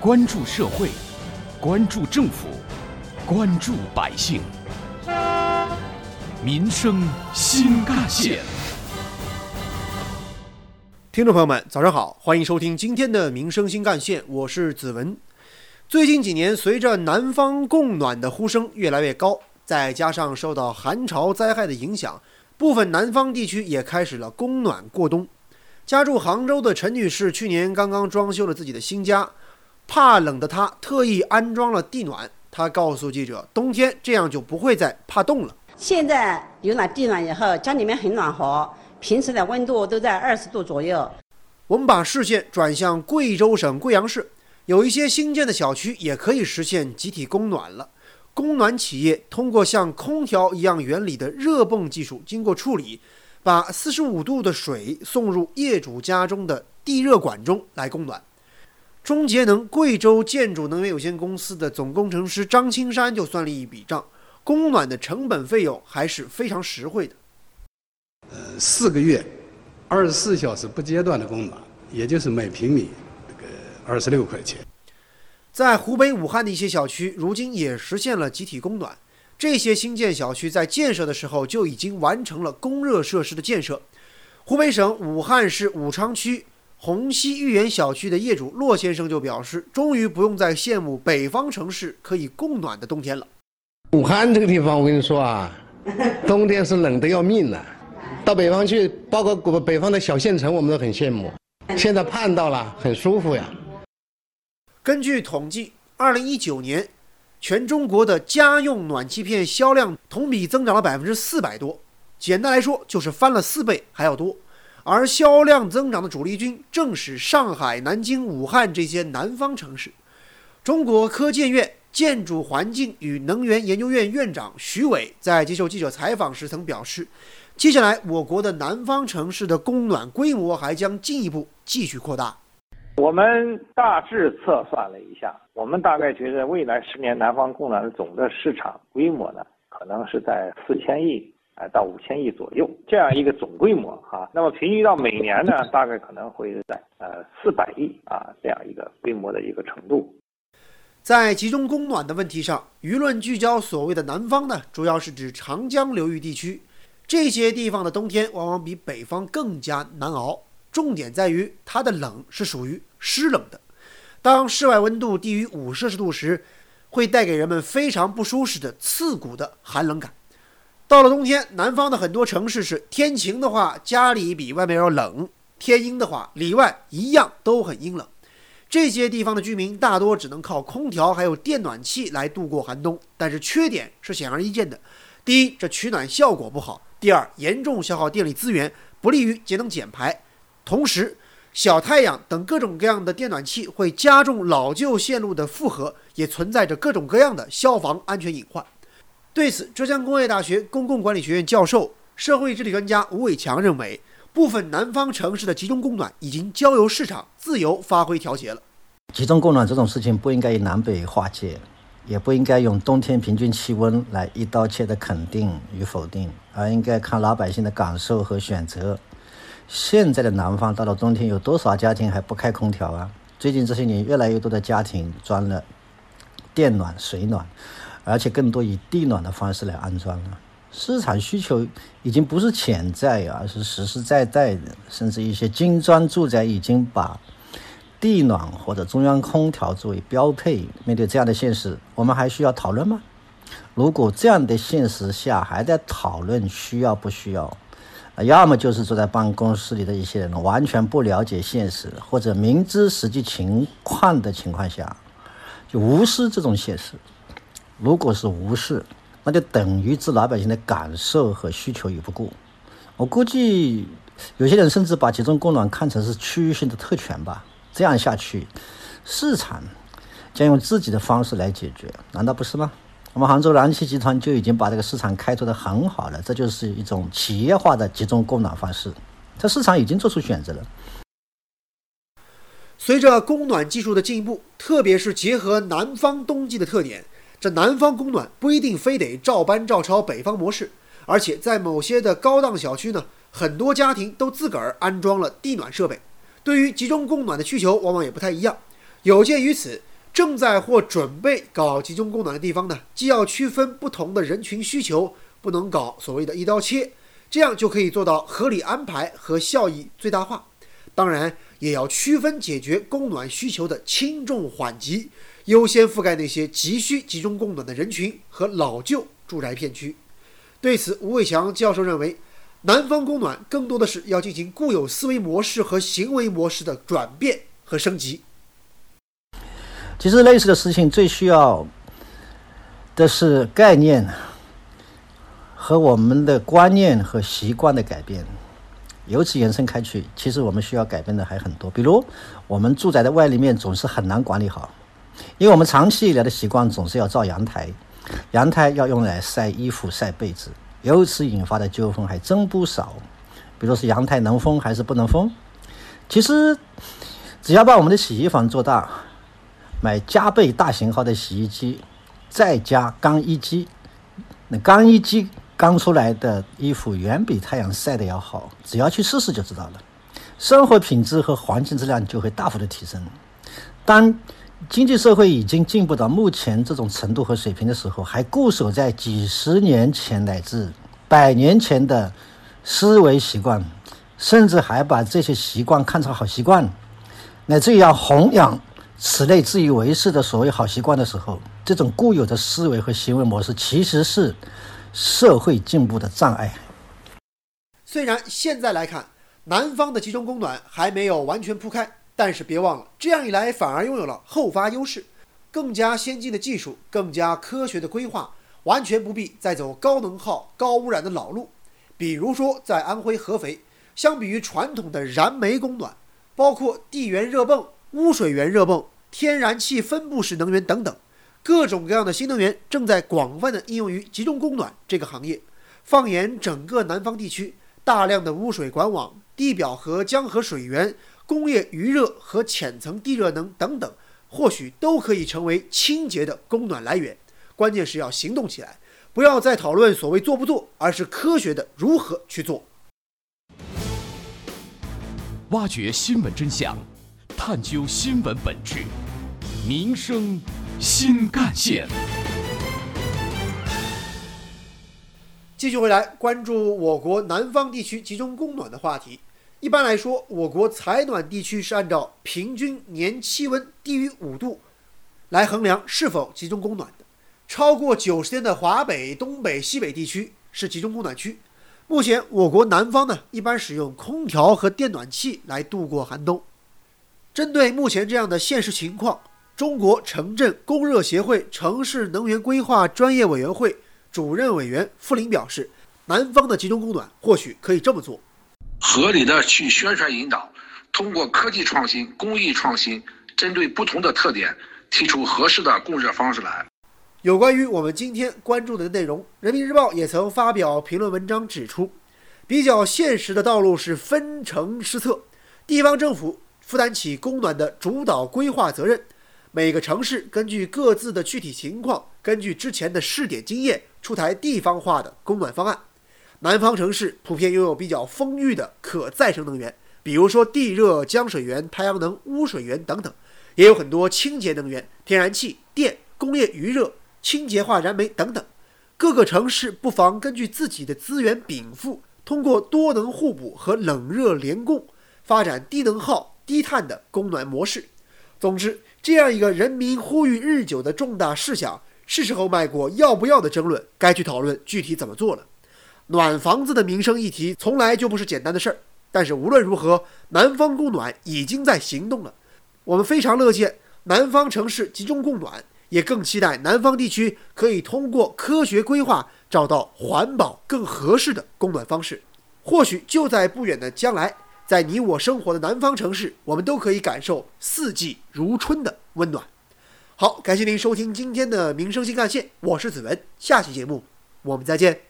关注社会，关注政府，关注百姓，民生新干线。听众朋友们，早上好，欢迎收听今天的《民生新干线》，我是子文。最近几年，随着南方供暖的呼声越来越高，再加上受到寒潮灾害的影响，部分南方地区也开始了供暖过冬。家住杭州的陈女士去年刚刚装修了自己的新家，怕冷的他特意安装了地暖。他告诉记者，冬天这样就不会再怕冻了。现在有了地暖以后，家里面很暖和，平时的温度都在二十度左右。我们把视线转向贵州省贵阳市，有一些新建的小区也可以实现集体供暖了。供暖企业通过像空调一样原理的热泵技术，经过处理。把四十五度的水送入业主家中的地热管中来供暖。中节能贵州建筑能源有限公司的总工程师张青山就算了一笔账，供暖的成本费用还是非常实惠的。呃，四个月，二十四小时不间断的供暖，也就是每平米这个二十六块钱。在湖北武汉的一些小区，如今也实现了集体供暖。这些新建小区在建设的时候就已经完成了供热设施的建设。湖北省武汉市武昌区虹溪御园小区的业主骆先生就表示，终于不用再羡慕北方城市可以供暖的冬天了。武汉这个地方，我跟你说啊，冬天是冷得要命的。到北方去，包括北方的小县城，我们都很羡慕。现在盼到了，很舒服呀。根据统计，二零一九年。全中国的家用暖气片销量同比增长了百分之四百多，简单来说就是翻了四倍还要多。而销量增长的主力军正是上海、南京、武汉这些南方城市。中国科建院建筑环境与能源研究院院长徐伟在接受记者采访时曾表示，接下来我国的南方城市的供暖规模还将进一步继续扩大。我们大致测算了一下，我们大概觉得未来十年南方供暖的总的市场规模呢，可能是在四千亿啊到五千亿左右这样一个总规模哈。那么平均到每年呢，大概可能会在呃四百亿啊这样一个规模的一个程度。在集中供暖的问题上，舆论聚焦所谓的南方呢，主要是指长江流域地区，这些地方的冬天往往比北方更加难熬。重点在于它的冷是属于湿冷的，当室外温度低于五摄氏度时，会带给人们非常不舒适的刺骨的寒冷感。到了冬天，南方的很多城市是天晴的话，家里比外面要冷；天阴的话，里外一样都很阴冷。这些地方的居民大多只能靠空调还有电暖气来度过寒冬，但是缺点是显而易见的：第一，这取暖效果不好；第二，严重消耗电力资源，不利于节能减排。同时，小太阳等各种各样的电暖气会加重老旧线路的负荷，也存在着各种各样的消防安全隐患。对此，浙江工业大学公共管理学院教授、社会治理专家吴伟强认为，部分南方城市的集中供暖已经交由市场自由发挥调节了。集中供暖这种事情不应该以南北划界，也不应该用冬天平均气温来一刀切的肯定与否定，而应该看老百姓的感受和选择。现在的南方到了冬天，有多少家庭还不开空调啊？最近这些年，越来越多的家庭装了电暖、水暖，而且更多以地暖的方式来安装了。市场需求已经不是潜在，而是实实在在的。甚至一些精装住宅已经把地暖或者中央空调作为标配。面对这样的现实，我们还需要讨论吗？如果这样的现实下还在讨论需要不需要？要么就是坐在办公室里的一些人完全不了解现实，或者明知实际情况的情况下，就无视这种现实。如果是无视，那就等于置老百姓的感受和需求于不顾。我估计有些人甚至把集中供暖看成是区域性的特权吧。这样下去，市场将用自己的方式来解决，难道不是吗？我们杭州燃气集团就已经把这个市场开拓得很好了，这就是一种企业化的集中供暖方式。这市场已经做出选择了。随着供暖技术的进步，特别是结合南方冬季的特点，这南方供暖不一定非得照搬照抄北方模式，而且在某些的高档小区呢，很多家庭都自个儿安装了地暖设备。对于集中供暖的需求，往往也不太一样。有鉴于此，正在或准备搞集中供暖的地方呢，既要区分不同的人群需求，不能搞所谓的一刀切，这样就可以做到合理安排和效益最大化。当然，也要区分解决供暖需求的轻重缓急，优先覆盖那些急需集中供暖的人群和老旧住宅片区。对此，吴伟强教授认为，南方供暖更多的是要进行固有思维模式和行为模式的转变和升级。其实类似的事情最需要的是概念和我们的观念和习惯的改变，由此延伸开去，其实我们需要改变的还很多。比如，我们住宅的外立面总是很难管理好，因为我们长期以来的习惯总是要造阳台，阳台要用来晒衣服、晒被子，由此引发的纠纷还真不少。比如是阳台能封还是不能封？其实，只要把我们的洗衣房做大。买加倍大型号的洗衣机，再加干衣机，那干衣机刚出来的衣服远比太阳晒的要好，只要去试试就知道了。生活品质和环境质量就会大幅的提升。当经济社会已经进步到目前这种程度和水平的时候，还固守在几十年前乃至百年前的思维习惯，甚至还把这些习惯看成好习惯，乃至于要弘扬。此类自以为是的所谓好习惯的时候，这种固有的思维和行为模式其实是社会进步的障碍。虽然现在来看，南方的集中供暖还没有完全铺开，但是别忘了，这样一来反而拥有了后发优势，更加先进的技术，更加科学的规划，完全不必再走高能耗、高污染的老路。比如说，在安徽合肥，相比于传统的燃煤供暖，包括地源热泵。污水源热泵、天然气分布式能源等等，各种各样的新能源正在广泛的应用于集中供暖这个行业。放眼整个南方地区，大量的污水管网、地表和江河水源、工业余热和浅层地热能等等，或许都可以成为清洁的供暖来源。关键是要行动起来，不要再讨论所谓做不做，而是科学的如何去做。挖掘新闻真相。探究新闻本质，民生新干线。继续回来关注我国南方地区集中供暖的话题。一般来说，我国采暖地区是按照平均年气温低于五度来衡量是否集中供暖的。超过九十天的华北、东北、西北地区是集中供暖区。目前，我国南方呢，一般使用空调和电暖气来度过寒冬。针对目前这样的现实情况，中国城镇供热协会城市能源规划专业委员会主任委员傅林表示，南方的集中供暖或许可以这么做：合理的去宣传引导，通过科技创新、工艺创新，针对不同的特点，提出合适的供热方式来。有关于我们今天关注的内容，人民日报也曾发表评论文章指出，比较现实的道路是分城施策，地方政府。负担起供暖的主导规划责任，每个城市根据各自的具体情况，根据之前的试点经验，出台地方化的供暖方案。南方城市普遍拥有比较丰裕的可再生能源，比如说地热、江水源、太阳能、污水源等等，也有很多清洁能源，天然气、电、工业余热、清洁化燃煤等等。各个城市不妨根据自己的资源禀赋，通过多能互补和冷热联供，发展低能耗。低碳的供暖模式。总之，这样一个人民呼吁日久的重大事项，是时候迈过要不要的争论，该去讨论具体怎么做了。暖房子的民生议题从来就不是简单的事儿，但是无论如何，南方供暖已经在行动了。我们非常乐见南方城市集中供暖，也更期待南方地区可以通过科学规划，找到环保更合适的供暖方式。或许就在不远的将来。在你我生活的南方城市，我们都可以感受四季如春的温暖。好，感谢您收听今天的民生新干线，我是子文，下期节目我们再见。